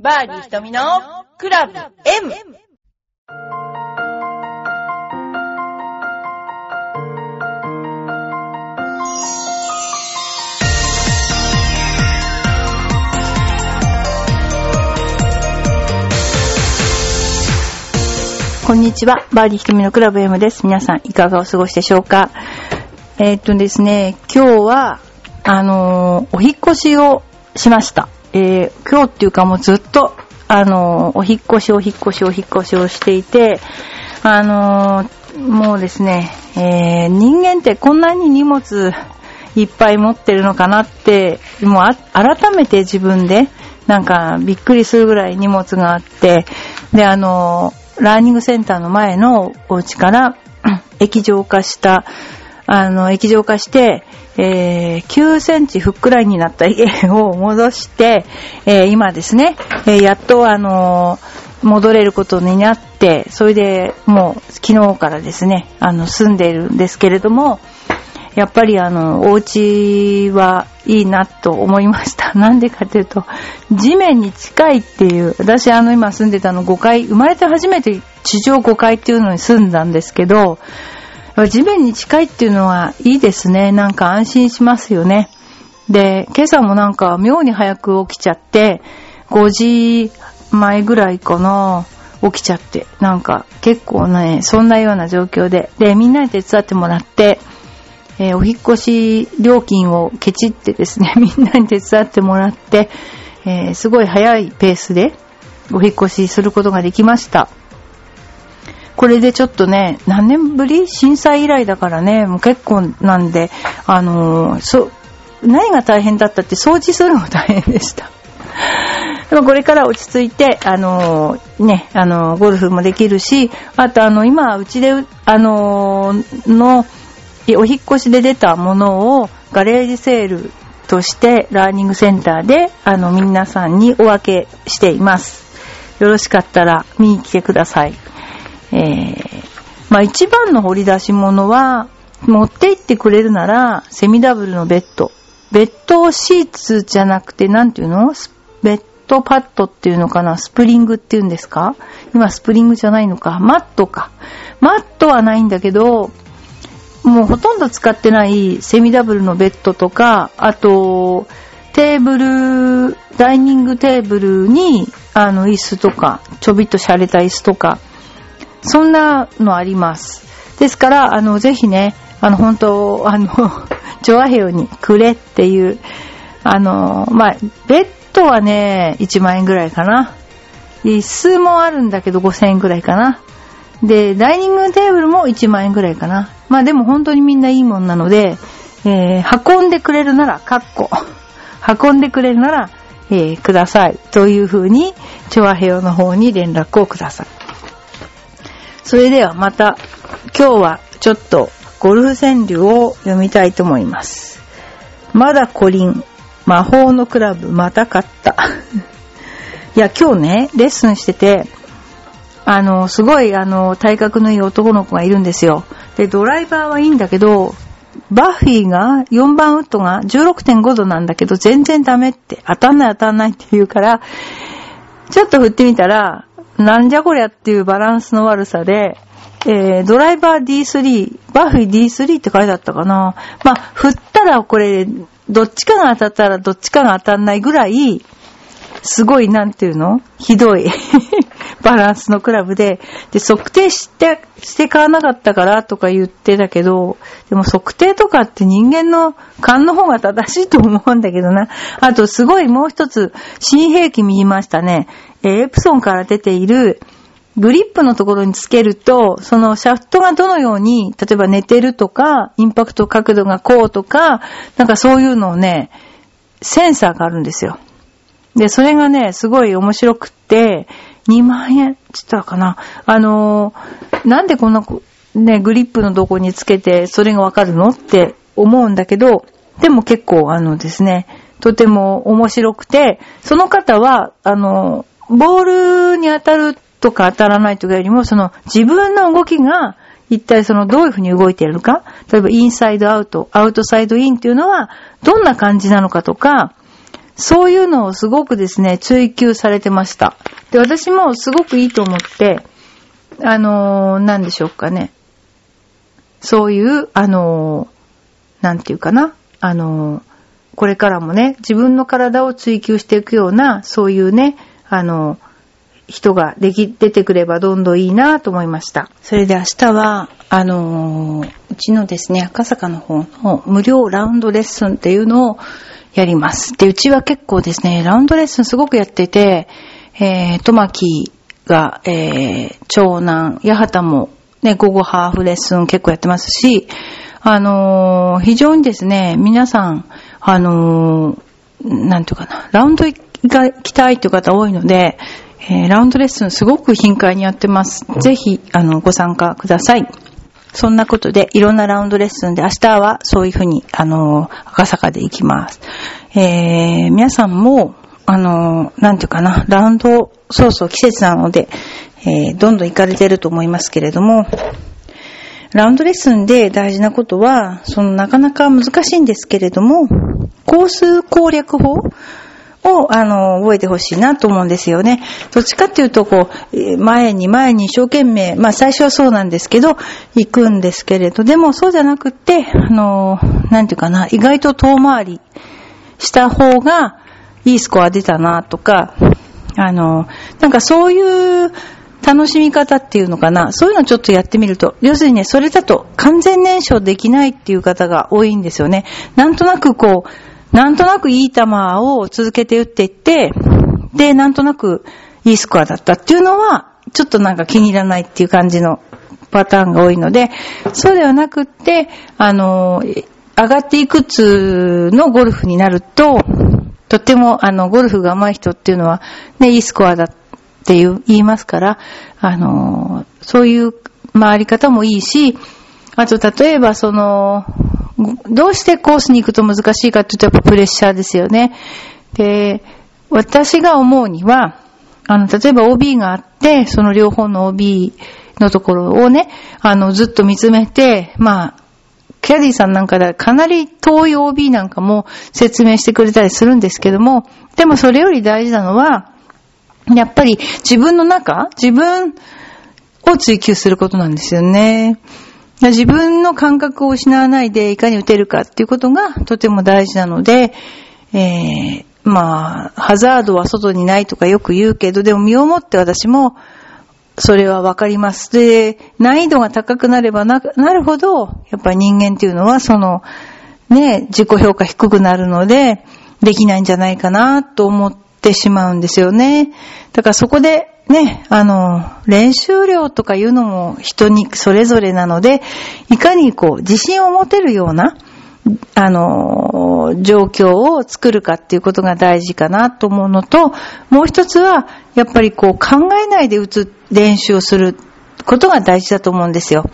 バーディー瞳のクラブ M! こんにちは。バーディー瞳のクラブ M です。皆さん、いかがお過ごしでしょうか？えーっとですね、今日は、あのーお引越しをしました。えー今日っていうかもうずっと、あのーお引っ越し、お引っ越し、お引っ越しをしていて、あのーもうですね、えー人間ってこんなに荷物いっぱい持ってるのかなって、もうあ改めて自分で、なんかびっくりするぐらい荷物があって、で、あの、ラーニングセンターの前のお家から、液状化した、あの、液状化して、えー9センチふっくらいになった家を戻して、えー今ですね、えーやっとあの戻れることになって、それでもう昨日からですね、あの、住んでいるんですけれども、やっぱりあの、お家はいいなと思いました。なんでかというと、地面に近いっていう、私あの今住んでたの5階、生まれて初めて地上5階っていうのに住んだんですけど、地面に近いっていうのはいいですね。なんか安心しますよね。で、今朝もなんか妙に早く起きちゃって、5時前ぐらいかな、起きちゃって、なんか結構ね、そんなような状況で、で、みんなに手伝ってもらって、えーお引越し料金をケチってですね、みんなに手伝ってもらって、えーすごい早いペースでお引越しすることができました。これでちょっとね、何年ぶり？震災以来だからね、もう結構なんで、あのーそ、何が大変だったって掃除するのが大変でした。でもこれから落ち着いて、あのーね、あのーゴルフもできるし、あとあの、今、うちで、あのーの、お引越しで出たものをガレージセールとしてラーニングセンターで、あの、皆さんにお分けしています。よろしかったら見に来てください。えー、まあ一番の掘り出し物は、持って行ってくれるなら、セミダブルのベッド。ベッドシーツじゃなくて、なんていうの？ベッドパッドっていうのかな？スプリングっていうんですか？今スプリングじゃないのかマットか。マットはないんだけど、もうほとんど使ってないセミダブルのベッドとか、あと、テーブル、ダイニングテーブルに、あの、椅子とか、ちょびっと洒落た椅子とか、そんなのあります。ですから、あの、ぜひね、あの、本当あの、ジョアヘヨにくれっていう、あの、まあ、ベッドはね、1万円ぐらいかな。椅子もあるんだけど5000円ぐらいかな。で、ダイニングテーブルも1万円ぐらいかな。まあでも本当にみんないいもんなので、えー運んでくれるなら、かっこ。運んでくれるなら、えーください。という風に、チョアヘヨの方に連絡をください。それではまた、今日はちょっとゴルフ川柳を読みたいと思います。まだコリン、魔法のクラブまた買った。いや、今日ね、レッスンしてて、あの、すごい、あの、体格のいい男の子がいるんですよ。で、ドライバーはいいんだけど、バッフィーが、4番ウッドが16.5度なんだけど、全然ダメって、当たんない当たんないって言うから、ちょっと振ってみたら、なんじゃこりゃっていうバランスの悪さで、えー、ドライバー D3、バフィ D3 って書いてあったかな。まあ、振ったらこれ、どっちかが当たったらどっちかが当たんないぐらい、すごい、なんていうの？ひどいバランスのクラブで、で、測定して、して買わなかったからとか言ってたけど、でも測定とかって人間の勘の方が正しいと思うんだけどな。あと、すごいもう一つ、新兵器見ましたね。えエプソンから出ている、グリップのところにつけると、そのシャフトがどのように、例えば寝てるとか、インパクト角度がこうとか、なんかそういうのをね、センサーがあるんですよ。で、それがね、すごい面白くって、2万円って言ったかな。あのーなんでこんな、ね、グリップのどこにつけて、それがわかるのって思うんだけど、でも結構あのですね、とても面白くて、その方は、あのボールに当たるとか当たらないとかよりも、その自分の動きが、一体そのどういうふうに動いているか、例えばインサイドアウト、アウトサイドインっていうのは、どんな感じなのかとか、そういうのをすごくですね、追求されてました。で、私もすごくいいと思って、あのー、なんでしょうかね。そういう、あのー、なんていうかな。あのー、これからもね、自分の体を追求していくような、そういうね、あの、人ができ、出てくればどんどんいいなと思いました。それで明日は、あの、うちのですね、赤坂の方の無料ラウンドレッスンっていうのをやります。で、うちは結構ですね、ラウンドレッスンすごくやってて、えー、トマキが、えー、長男、八幡もね、午後ハーフレッスン結構やってますし、あのー、非常にですね、皆さん、あのー、なんていうかな、ラウンドが行きたいという方多いので、えー、ラウンドレッスンすごく頻回にやってます。ぜひ、あの、ご参加ください。そんなことで、いろんなラウンドレッスンで、明日はそういうふうに、あの、赤坂で行きます。えー、皆さんも、あの、なんていうかな、ラウンド、そうそう季節なので、えー、どんどん行かれてると思いますけれども、ラウンドレッスンで大事なことは、そのなかなか難しいんですけれども、コース攻略法を、あの、覚えてほしいなと思うんですよね。どっちかっていうと、こう、前に前に一生懸命、まあ最初はそうなんですけど、行くんですけれど、でもそうじゃなくって、あの、なんていうかな、意外と遠回りした方が、いいスコア出たなとか、あの、なんかそういう楽しみ方っていうのかな、そういうのちょっとやってみると、要するにね、それだと完全燃焼できないっていう方が多いんですよね。なんとなくこう、なんとなくいい球を続けて打っていって、で、なんとなくいいスコアだったっていうのは、ちょっとなんか気に入らないっていう感じのパターンが多いので、そうではなくって、あの、上がっていくつのゴルフになると、とても、あの、ゴルフが上手い人っていうのは、ね、いいスコアだっていう言いますから、あの、そういう回り方もいいし、あと、例えば、その、どうしてコースに行くと難しいかっていうと、やっぱプレッシャーですよね。で、私が思うには、あの、例えば OB があって、その両方の OB のところをね、あの、ずっと見つめて、まあ、キャディさんなんかでかなり遠い OB なんかも説明してくれたりするんですけども、でもそれより大事なのは、やっぱり自分の中、自分を追求することなんですよね。自分の感覚を失わないでいかに打てるかっていうことがとても大事なので、えー、まあ、ハザードは外にないとかよく言うけど、でも身をもって私もそれはわかります。で、難易度が高くなればなるほど、やっぱり人間っていうのはその、ね、自己評価低くなるので、できないんじゃないかなと思ってしまうんですよね。だからそこでね、あの、練習量とかいうのも人にそれぞれなので、いかにこう、自信を持てるような、あの、状況を作るかっていうことが大事かなと思うのと、もう一つは、やっぱりこう、考えないで打つ練習をすることが大事だと思うんですよ。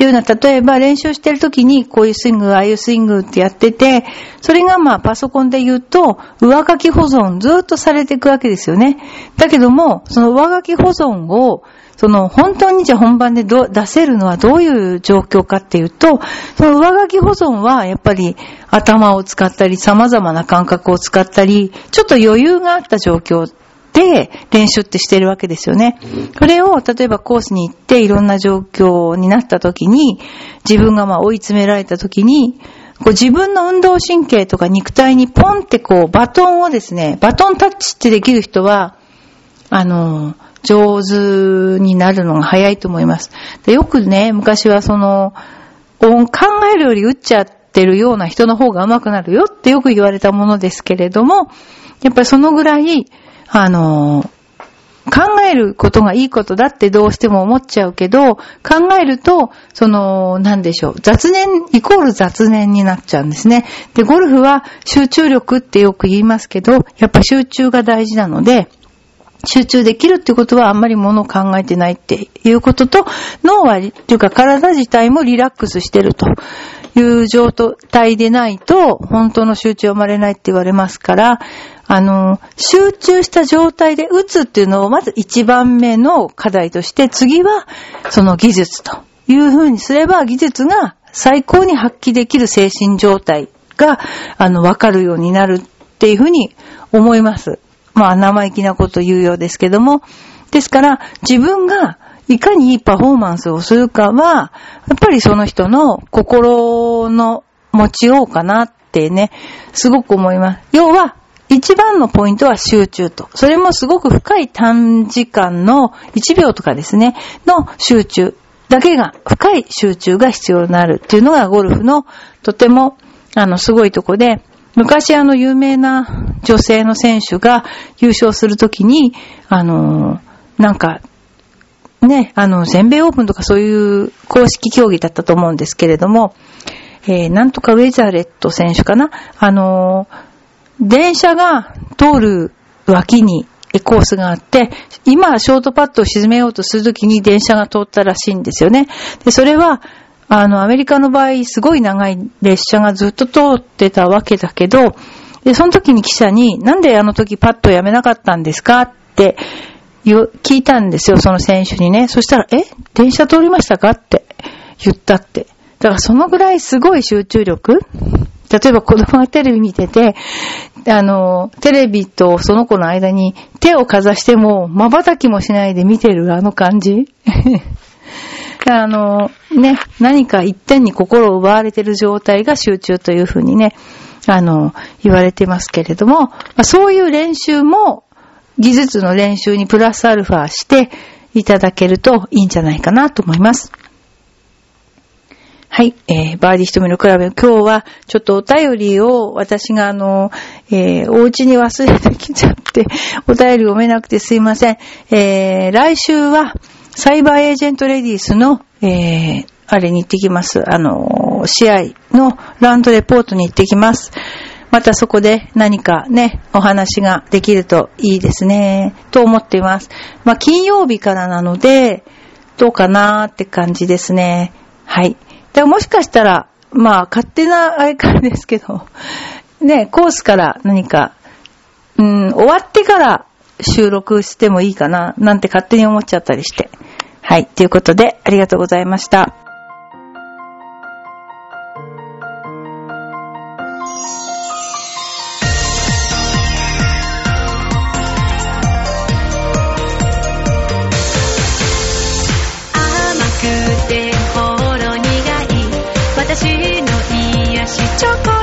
っていうのは、例えば練習してる時にこういうスイング、ああいうスイングってやってて、それがまあパソコンで言うと、上書き保存ずっとされていくわけですよね。だけども、その上書き保存を、その本当にじゃあ本番で出せるのはどういう状況かっていうと、その上書き保存はやっぱり頭を使ったり様々な感覚を使ったり、ちょっと余裕があった状況で練習ってしてるわけですよね。これを例えばコースに行っていろんな状況になった時に、自分がまあ追い詰められた時に、こう自分の運動神経とか肉体にポンってこうバトンをですね、バトンタッチってできる人は、あの、上手になるのが早いと思います。でよくね、昔はその、考えるより打っちゃってるような人の方が上手くなるよってよく言われたものですけれども、やっぱりそのぐらい、あの、考えることがいいことだってどうしても思っちゃうけど、考えると、その、なんでしょう、雑念、イコール雑念になっちゃうんですね。で、ゴルフは集中力ってよく言いますけど、やっぱ集中が大事なので、集中できるってことはあんまりものを考えてないっていうことと、脳は、というか体自体もリラックスしてるという状態でないと、本当の集中は生まれないって言われますから、あの、集中した状態で打つっていうのをまず一番目の課題として、次はその技術というふうにすれば技術が最高に発揮できる精神状態が、あの、わかるようになるっていうふうに思います。まあ生意気なこと言うようですけども。ですから、自分がいかにいいパフォーマンスをするかは、やっぱりその人の心の持ちようかなってね、すごく思います。要は、一番のポイントは集中と。それもすごく深い短時間の1秒とかですね、の集中だけが、深い集中が必要になるっていうのがゴルフのとても、あの、すごいとこで、昔あの有名な女性の選手が優勝するときに、あの、なんか、ね、あの、全米オープンとかそういう公式競技だったと思うんですけれども、えー、なんとかウェザーレット選手かな？あの、電車が通る脇にコースがあって、今ショートパッドを沈めようとするときに電車が通ったらしいんですよね。で、それは、あの、アメリカの場合、すごい長い列車がずっと通ってたわけだけど、で、その時に記者に、なんであの時パッドをやめなかったんですかって聞いたんですよ、その選手にね。そしたら、え？電車通りましたか？って言ったって。だからそのぐらいすごい集中力例えば子供がテレビ見てて、あの、テレビとその子の間に手をかざしても、瞬きもしないで見てるあの感じ あの、ね、何か一点に心を奪われてる状態が集中というふうにね、あの、言われてますけれども、そういう練習も技術の練習にプラスアルファしていただけるといいんじゃないかなと思います。はい、えー、バーディー瞳のクラブ、今日はちょっとお便りを私があの、えー、お家に忘れてきちゃって、お便り読めなくてすいません。えー、来週は、サイバーエージェントレディースの、えー、あれに行ってきます。あの、試合のランドレポートに行ってきます。またそこで何かね、お話ができるといいですね、と思っています。まあ、金曜日からなので、どうかなーって感じですね。はい。でもしかしたら、まあ、勝手なあれからですけど、ね、コースから何か、うん、終わってから収録してもいいかな、なんて勝手に思っちゃったりして。はい。ということで、ありがとうございました。Chocolate.